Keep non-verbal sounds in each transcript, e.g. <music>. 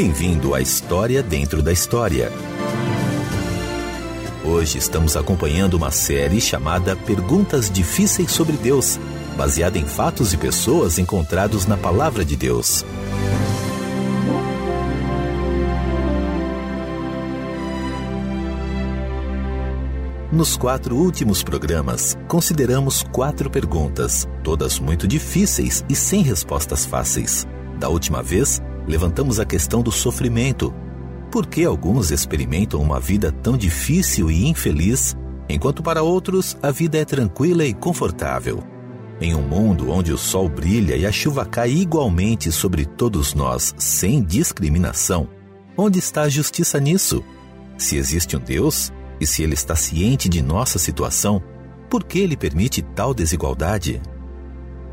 Bem-vindo à História Dentro da História. Hoje estamos acompanhando uma série chamada Perguntas Difíceis sobre Deus, baseada em fatos e pessoas encontrados na Palavra de Deus. Nos quatro últimos programas, consideramos quatro perguntas, todas muito difíceis e sem respostas fáceis. Da última vez, levantamos a questão do sofrimento, por que alguns experimentam uma vida tão difícil e infeliz, enquanto para outros a vida é tranquila e confortável? Em um mundo onde o sol brilha e a chuva cai igualmente sobre todos nós, sem discriminação, onde está a justiça nisso? Se existe um Deus, e se ele está ciente de nossa situação, por que ele permite tal desigualdade?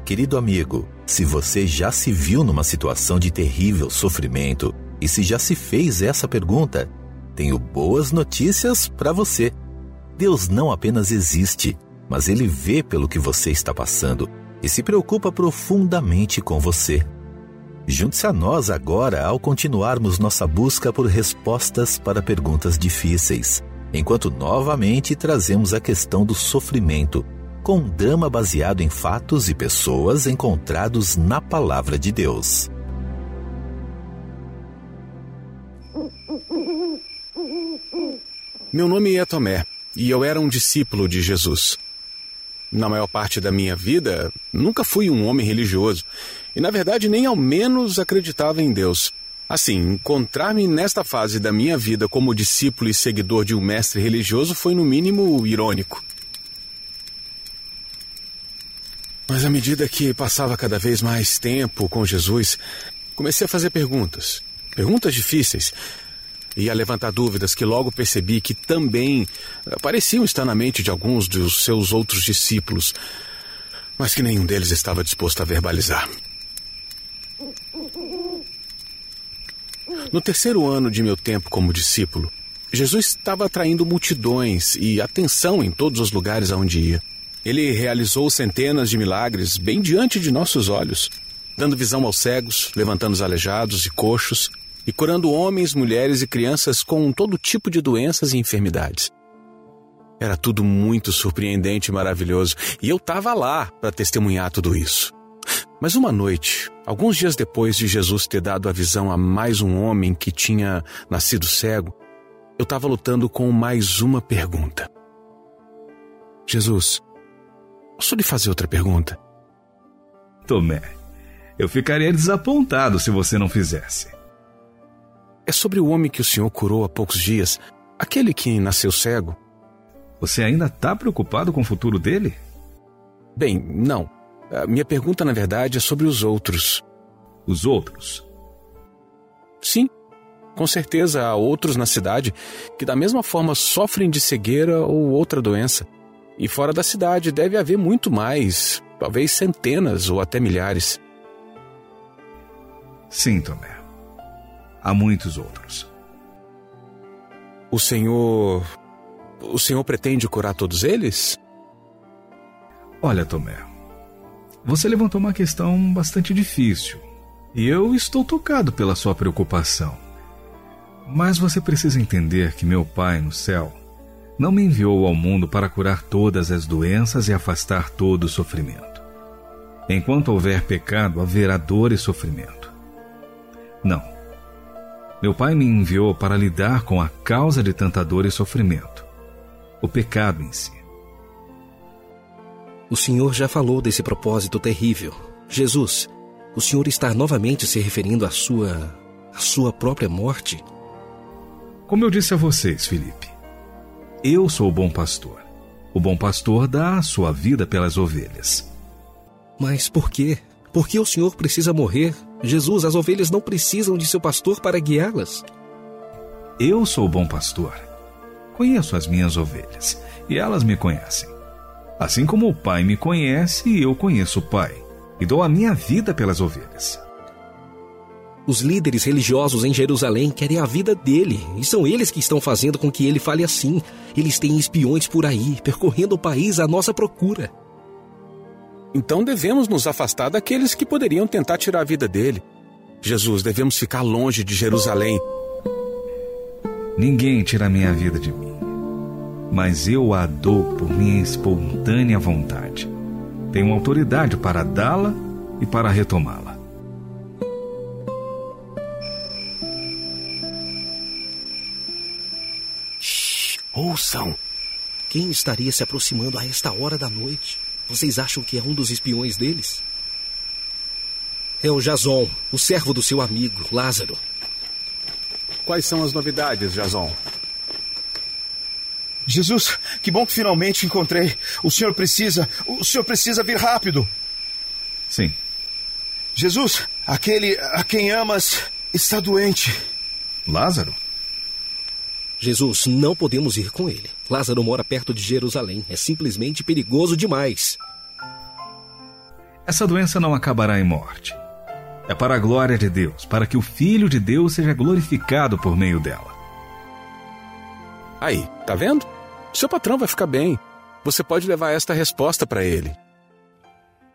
Querido amigo, se você já se viu numa situação de terrível sofrimento, e se já se fez essa pergunta, tenho boas notícias para você. Deus não apenas existe, mas ele vê pelo que você está passando e se preocupa profundamente com você. Junte-se a nós agora ao continuarmos nossa busca por respostas para perguntas difíceis, enquanto novamente trazemos a questão do sofrimento, com um drama baseado em fatos e pessoas encontrados na Palavra de Deus. Meu nome é Tomé e eu era um discípulo de Jesus. Na maior parte da minha vida, nunca fui um homem religioso e, na verdade, nem ao menos acreditava em Deus. Assim, encontrar-me nesta fase da minha vida como discípulo e seguidor de um mestre religioso foi, no mínimo, irônico. Mas à medida que passava cada vez mais tempo com Jesus, comecei a fazer perguntas. Perguntas difíceis, e a levantar dúvidas que logo percebi que também pareciam estar na mente de alguns dos seus outros discípulos, mas que nenhum deles estava disposto a verbalizar. No terceiro ano de meu tempo como discípulo, Jesus estava atraindo multidões e atenção em todos os lugares aonde ia. Ele realizou centenas de milagres bem diante de nossos olhos, dando visão aos cegos, levantando os aleijados e coxos, e curando homens, mulheres e crianças com todo tipo de doenças e enfermidades. Era tudo muito surpreendente e maravilhoso, e eu estava lá para testemunhar tudo isso. Mas uma noite, alguns dias depois de Jesus ter dado a visão a mais um homem que tinha nascido cego, eu estava lutando com mais uma pergunta. Jesus, posso lhe fazer outra pergunta? Tomé, eu ficaria desapontado se você não fizesse é sobre o homem que o senhor curou há poucos dias, aquele que nasceu cego. Você ainda está preocupado com o futuro dele? Bem, não. A minha pergunta, na verdade, é sobre os outros. Os outros? Sim. Com certeza há outros na cidade que, da mesma forma, sofrem de cegueira ou outra doença. E fora da cidade deve haver muito mais, talvez centenas ou até milhares. Sim, Tomé há muitos outros. O Senhor. O Senhor pretende curar todos eles? Olha, Tomé, você levantou uma questão bastante difícil e eu estou tocado pela sua preocupação. Mas você precisa entender que meu Pai no céu não me enviou ao mundo para curar todas as doenças e afastar todo o sofrimento. Enquanto houver pecado, haverá dor e sofrimento. Não. Meu Pai me enviou para lidar com a causa de tanta dor e sofrimento, o pecado em si. O Senhor já falou desse propósito terrível. Jesus, o Senhor está novamente se referindo à sua. à sua própria morte? Como eu disse a vocês, Felipe, eu sou o bom pastor. O bom pastor dá a sua vida pelas ovelhas. Mas por quê? Por que o Senhor precisa morrer Jesus, as ovelhas não precisam de seu pastor para guiá-las. Eu sou o bom pastor. Conheço as minhas ovelhas e elas me conhecem. Assim como o Pai me conhece, eu conheço o Pai e dou a minha vida pelas ovelhas. Os líderes religiosos em Jerusalém querem a vida dele e são eles que estão fazendo com que ele fale assim. Eles têm espiões por aí, percorrendo o país à nossa procura. Então devemos nos afastar daqueles que poderiam tentar tirar a vida dele. Jesus, devemos ficar longe de Jerusalém. Ninguém tira a minha vida de mim, mas eu a dou por minha espontânea vontade. Tenho autoridade para dá-la e para retomá-la. Ouçam! Quem estaria se aproximando a esta hora da noite? Vocês acham que é um dos espiões deles? É o Jason, o servo do seu amigo, Lázaro. Quais são as novidades, Jason? Jesus, que bom que finalmente encontrei. O senhor precisa, o senhor precisa vir rápido. Sim. Jesus, aquele a quem amas está doente. Lázaro? Jesus, não podemos ir com ele. Lázaro mora perto de Jerusalém. É simplesmente perigoso demais. Essa doença não acabará em morte. É para a glória de Deus, para que o Filho de Deus seja glorificado por meio dela. Aí, tá vendo? Seu patrão vai ficar bem. Você pode levar esta resposta para ele.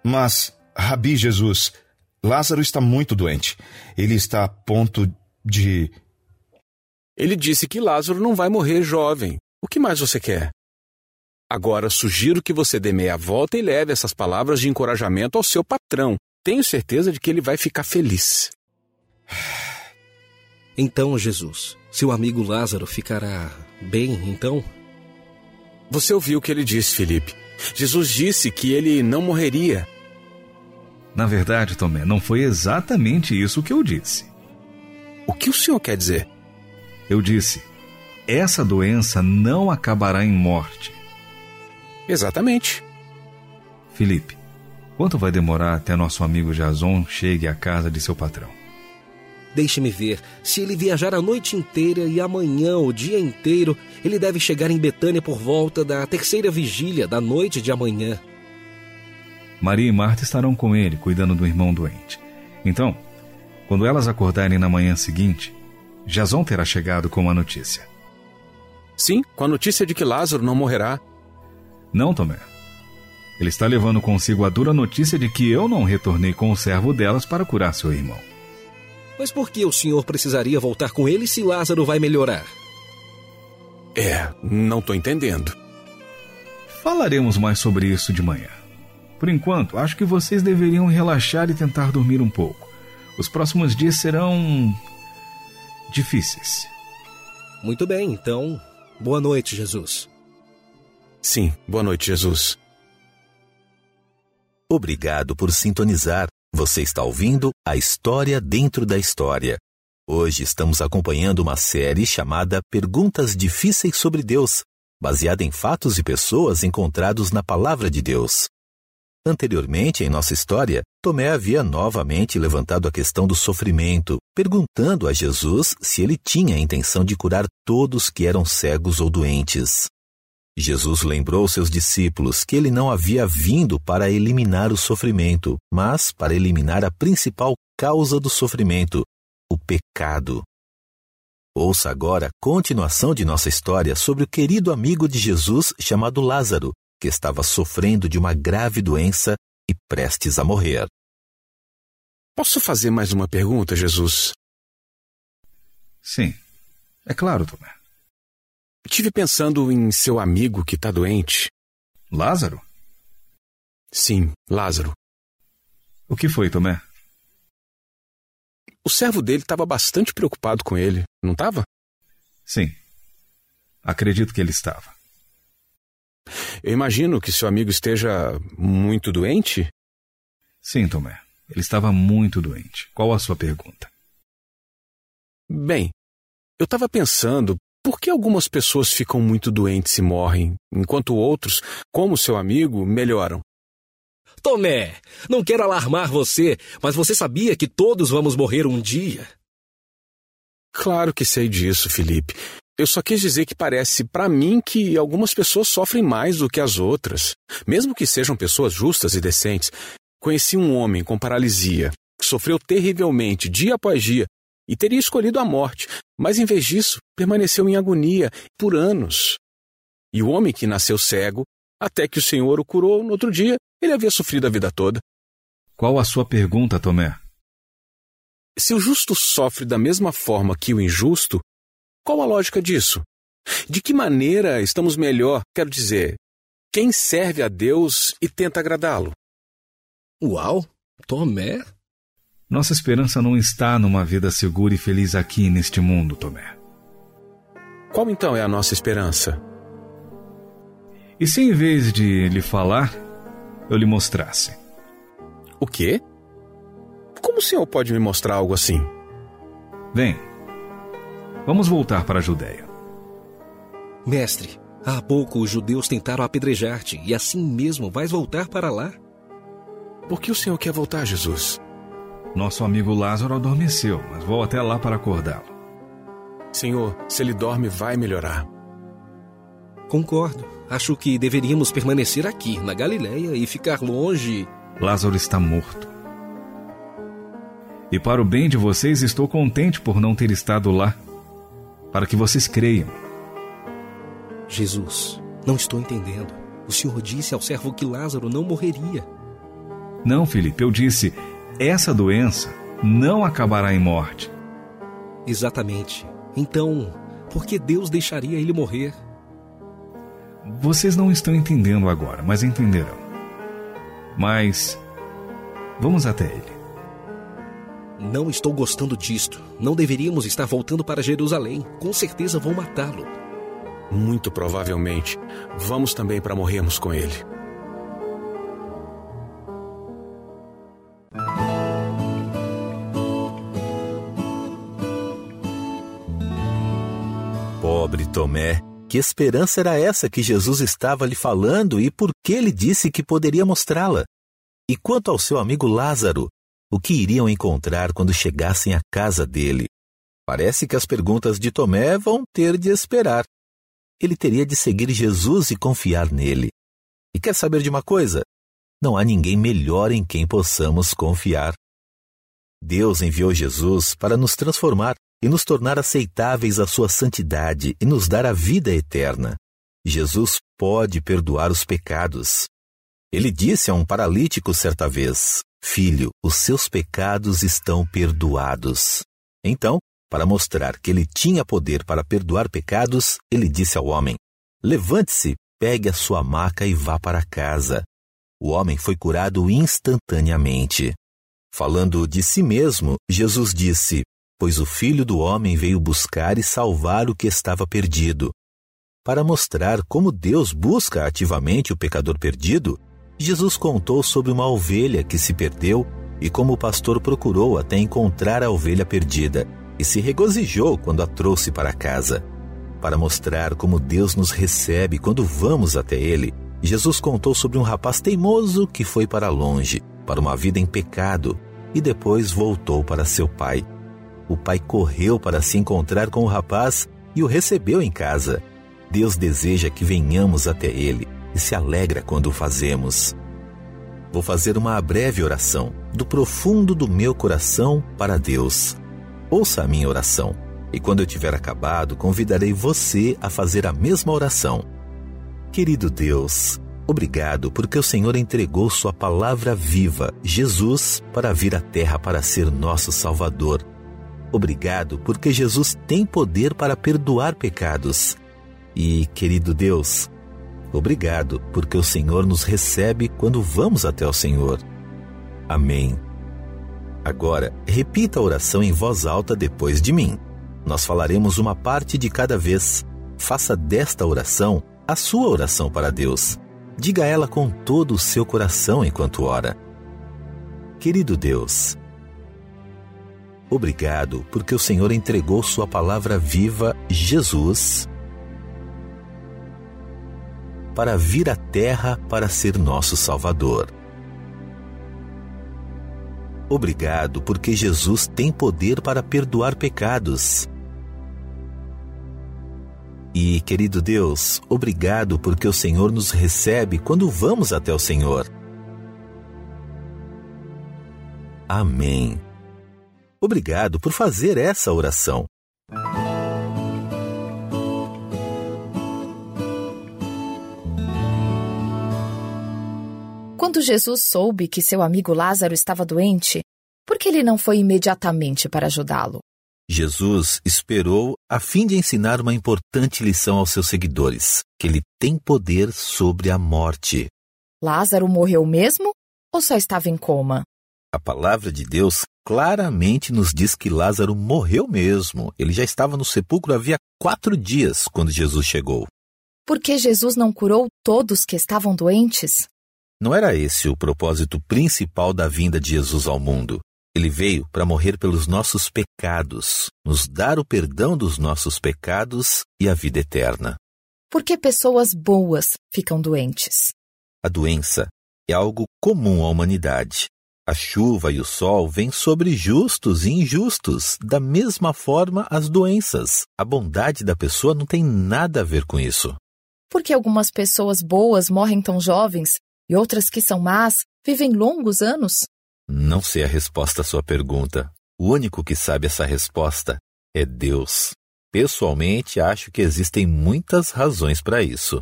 Mas, Rabi Jesus, Lázaro está muito doente. Ele está a ponto de. Ele disse que Lázaro não vai morrer jovem. O que mais você quer? Agora sugiro que você dê meia volta e leve essas palavras de encorajamento ao seu patrão. Tenho certeza de que ele vai ficar feliz. <sighs> Então, Jesus, seu amigo Lázaro ficará bem, então? Você ouviu o que ele disse, Felipe. Jesus disse que ele não morreria. Na verdade, Tomé, não foi exatamente isso que eu disse. O que o senhor quer dizer? Eu disse: essa doença não acabará em morte. Exatamente. Felipe, quanto vai demorar até nosso amigo Jason chegue à casa de seu patrão? Deixe-me ver. Se ele viajar a noite inteira e amanhã o dia inteiro, ele deve chegar em Betânia por volta da terceira vigília da noite de amanhã. Maria e Marta estarão com ele, cuidando do irmão doente. Então, quando elas acordarem na manhã seguinte, Jason terá chegado com uma notícia. Sim, com a notícia de que Lázaro não morrerá. Não, Tomé. Ele está levando consigo a dura notícia de que eu não retornei com o servo delas para curar seu irmão. Mas por que o senhor precisaria voltar com ele se Lázaro vai melhorar? É, não estou entendendo. Falaremos mais sobre isso de manhã. Por enquanto, acho que vocês deveriam relaxar e tentar dormir um pouco. Os próximos dias serão. Difíceis. Muito bem, então. Boa noite, Jesus. Sim, boa noite, Jesus. Obrigado por sintonizar. Você está ouvindo a História Dentro da História. Hoje estamos acompanhando uma série chamada Perguntas Difíceis sobre Deus, baseada em fatos e pessoas encontrados na Palavra de Deus. Anteriormente, em nossa história, Tomé havia novamente levantado a questão do sofrimento, perguntando a Jesus se ele tinha a intenção de curar todos que eram cegos ou doentes. Jesus lembrou seus discípulos que ele não havia vindo para eliminar o sofrimento, mas para eliminar a principal causa do sofrimento, o pecado. Ouça agora a continuação de nossa história sobre o querido amigo de Jesus chamado Lázaro, que estava sofrendo de uma grave doença e prestes a morrer. Posso fazer mais uma pergunta, Jesus? Sim. É claro, Tomé. Tive pensando em seu amigo que está doente. Lázaro? Sim, Lázaro. O que foi, Tomé? O servo dele estava bastante preocupado com ele, não estava? Sim. Acredito que ele estava. Eu imagino que seu amigo esteja muito doente? Sim, Tomé. Ele estava muito doente. Qual a sua pergunta? Bem, eu estava pensando por que algumas pessoas ficam muito doentes e morrem, enquanto outros, como seu amigo, melhoram? Tomé, não quero alarmar você, mas você sabia que todos vamos morrer um dia? Claro que sei disso, Felipe. Eu só quis dizer que parece para mim que algumas pessoas sofrem mais do que as outras, mesmo que sejam pessoas justas e decentes. Conheci um homem com paralisia que sofreu terrivelmente dia após dia e teria escolhido a morte, mas em vez disso, permaneceu em agonia por anos. E o homem que nasceu cego, até que o Senhor o curou no outro dia, ele havia sofrido a vida toda. Qual a sua pergunta, Tomé? Se o justo sofre da mesma forma que o injusto, qual a lógica disso? De que maneira estamos melhor, quero dizer, quem serve a Deus e tenta agradá-lo? Uau! Tomé? Nossa esperança não está numa vida segura e feliz aqui neste mundo, Tomé. Qual então é a nossa esperança? E se em vez de lhe falar, eu lhe mostrasse? O quê? Como o senhor pode me mostrar algo assim? Vem. Vamos voltar para a Judéia. Mestre, há pouco os judeus tentaram apedrejar-te e assim mesmo vais voltar para lá? Por que o senhor quer voltar, Jesus? Nosso amigo Lázaro adormeceu, mas vou até lá para acordá-lo. Senhor, se ele dorme, vai melhorar. Concordo. Acho que deveríamos permanecer aqui, na Galileia, e ficar longe. Lázaro está morto. E para o bem de vocês, estou contente por não ter estado lá, para que vocês creiam. Jesus, não estou entendendo. O senhor disse ao servo que Lázaro não morreria. Não, Felipe, eu disse: essa doença não acabará em morte. Exatamente. Então, por que Deus deixaria ele morrer? Vocês não estão entendendo agora, mas entenderão. Mas vamos até ele. Não estou gostando disto. Não deveríamos estar voltando para Jerusalém. Com certeza vão matá-lo. Muito provavelmente. Vamos também para morrermos com ele. Pobre Tomé, que esperança era essa que Jesus estava lhe falando e por que ele disse que poderia mostrá-la? E quanto ao seu amigo Lázaro, o que iriam encontrar quando chegassem à casa dele? Parece que as perguntas de Tomé vão ter de esperar. Ele teria de seguir Jesus e confiar nele. E quer saber de uma coisa? Não há ninguém melhor em quem possamos confiar. Deus enviou Jesus para nos transformar e nos tornar aceitáveis à sua santidade e nos dar a vida eterna. Jesus pode perdoar os pecados. Ele disse a um paralítico certa vez: Filho, os seus pecados estão perdoados. Então, para mostrar que ele tinha poder para perdoar pecados, ele disse ao homem: Levante-se, pegue a sua maca e vá para casa. O homem foi curado instantaneamente. Falando de si mesmo, Jesus disse: Pois o filho do homem veio buscar e salvar o que estava perdido. Para mostrar como Deus busca ativamente o pecador perdido, Jesus contou sobre uma ovelha que se perdeu e como o pastor procurou até encontrar a ovelha perdida e se regozijou quando a trouxe para casa. Para mostrar como Deus nos recebe quando vamos até Ele, Jesus contou sobre um rapaz teimoso que foi para longe, para uma vida em pecado, e depois voltou para seu pai. O pai correu para se encontrar com o rapaz e o recebeu em casa. Deus deseja que venhamos até Ele e se alegra quando o fazemos. Vou fazer uma breve oração do profundo do meu coração para Deus. Ouça a minha oração e quando eu tiver acabado, convidarei você a fazer a mesma oração. Querido Deus, obrigado porque o Senhor entregou Sua palavra viva, Jesus, para vir à terra para ser nosso Salvador. Obrigado porque Jesus tem poder para perdoar pecados. E, querido Deus, Obrigado, porque o Senhor nos recebe quando vamos até o Senhor. Amém. Agora, repita a oração em voz alta depois de mim. Nós falaremos uma parte de cada vez. Faça desta oração a sua oração para Deus. Diga ela com todo o seu coração enquanto ora. Querido Deus, obrigado porque o Senhor entregou Sua palavra viva, Jesus, para vir à Terra para ser nosso Salvador. Obrigado, porque Jesus tem poder para perdoar pecados. E, querido Deus, obrigado porque o Senhor nos recebe quando vamos até o Senhor. Amém. Obrigado por fazer essa oração. Quando Jesus soube que seu amigo Lázaro estava doente, Por que ele não foi imediatamente para ajudá-lo? Jesus esperou a fim de ensinar uma importante lição aos seus seguidores: que ele tem poder sobre a morte. Lázaro morreu mesmo ou só estava em coma? A palavra de Deus claramente nos diz que Lázaro morreu mesmo. Ele já estava no sepulcro havia quatro dias quando Jesus chegou. Por que Jesus não curou todos que estavam doentes? Não era esse o propósito principal da vinda de Jesus ao mundo. Ele veio para morrer pelos nossos pecados, nos dar o perdão dos nossos pecados e a vida eterna. Por que pessoas boas ficam doentes? A doença é algo comum à humanidade. A chuva e o sol vêm sobre justos e injustos. Da mesma forma, as doenças. A bondade da pessoa não tem nada a ver com isso. Por que algumas pessoas boas morrem tão jovens e outras que são más vivem longos anos? Não sei a resposta à sua pergunta. O único que sabe essa resposta é Deus. Pessoalmente, acho que existem muitas razões para isso.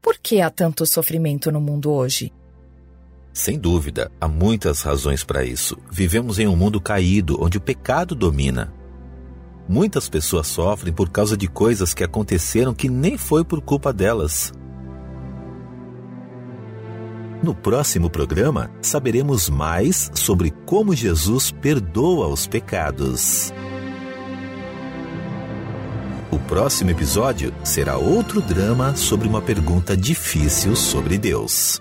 Por que há tanto sofrimento no mundo hoje? Sem dúvida, há muitas razões para isso. Vivemos em um mundo caído onde o pecado domina. Muitas pessoas sofrem por causa de coisas que aconteceram que nem foi por culpa delas. No próximo programa, saberemos mais sobre como Jesus perdoa os pecados. O próximo episódio será outro drama sobre uma pergunta difícil sobre Deus.